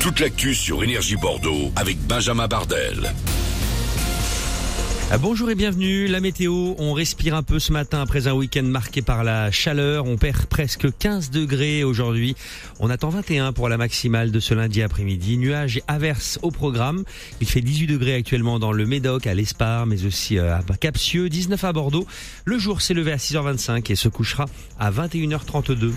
toute l'actu sur Énergie Bordeaux avec Benjamin Bardel. Ah, bonjour et bienvenue. La météo, on respire un peu ce matin après un week-end marqué par la chaleur. On perd presque 15 degrés aujourd'hui. On attend 21 pour la maximale de ce lundi après-midi. Nuages et au programme. Il fait 18 degrés actuellement dans le Médoc, à l'Espar, mais aussi euh, à Capsieux, 19 à Bordeaux. Le jour s'est levé à 6h25 et se couchera à 21h32.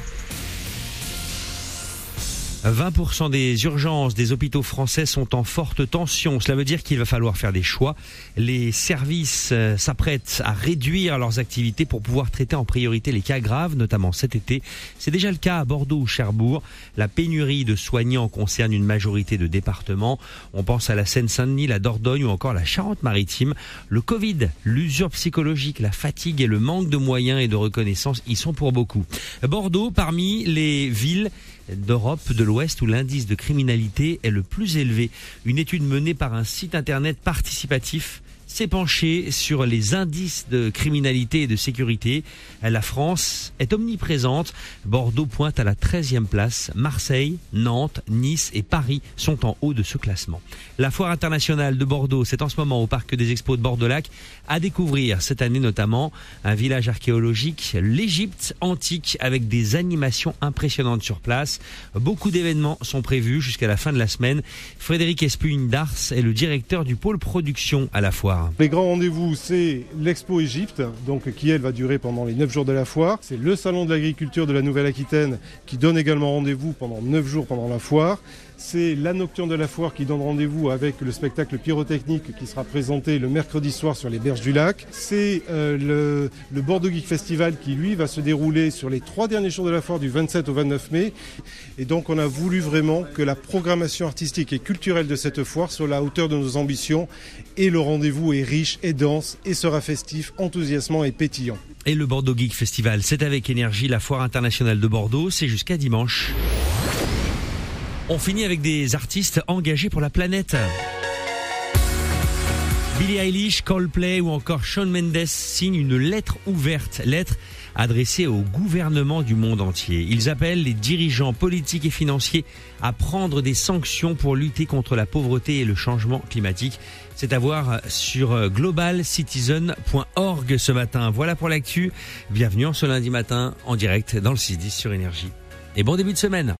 20% des urgences des hôpitaux français sont en forte tension. Cela veut dire qu'il va falloir faire des choix. Les services euh, s'apprêtent à réduire leurs activités pour pouvoir traiter en priorité les cas graves, notamment cet été. C'est déjà le cas à Bordeaux ou Cherbourg. La pénurie de soignants concerne une majorité de départements. On pense à la Seine-Saint-Denis, la Dordogne ou encore la Charente-Maritime. Le Covid, l'usure psychologique, la fatigue et le manque de moyens et de reconnaissance y sont pour beaucoup. Bordeaux, parmi les villes d'Europe de l'Ouest où l'indice de criminalité est le plus élevé. Une étude menée par un site internet participatif s'est penché sur les indices de criminalité et de sécurité. La France est omniprésente. Bordeaux pointe à la 13e place. Marseille, Nantes, Nice et Paris sont en haut de ce classement. La foire internationale de Bordeaux, c'est en ce moment au parc des expos de Bordeaux-Lac à découvrir cette année notamment un village archéologique, l'Égypte antique avec des animations impressionnantes sur place. Beaucoup d'événements sont prévus jusqu'à la fin de la semaine. Frédéric Espugne d'Ars est le directeur du pôle production à la foire. Les grands rendez-vous, c'est l'Expo Égypte, qui elle va durer pendant les 9 jours de la foire. C'est le salon de l'agriculture de la Nouvelle-Aquitaine qui donne également rendez-vous pendant 9 jours pendant la foire. C'est la nocturne de la foire qui donne rendez-vous avec le spectacle pyrotechnique qui sera présenté le mercredi soir sur les berges du lac. C'est euh, le, le, Bordeaux Geek Festival qui lui va se dérouler sur les trois derniers jours de la foire du 27 au 29 mai. Et donc on a voulu vraiment que la programmation artistique et culturelle de cette foire soit à la hauteur de nos ambitions et le rendez-vous est riche et dense et sera festif, enthousiasmant et pétillant. Et le Bordeaux Geek Festival, c'est avec énergie la foire internationale de Bordeaux, c'est jusqu'à dimanche. On finit avec des artistes engagés pour la planète. Billie Eilish, Coldplay ou encore Shawn Mendes signent une lettre ouverte, lettre adressée au gouvernement du monde entier. Ils appellent les dirigeants politiques et financiers à prendre des sanctions pour lutter contre la pauvreté et le changement climatique. C'est à voir sur globalcitizen.org ce matin. Voilà pour l'actu. Bienvenue en ce lundi matin en direct dans le 6-10 sur Énergie. Et bon début de semaine.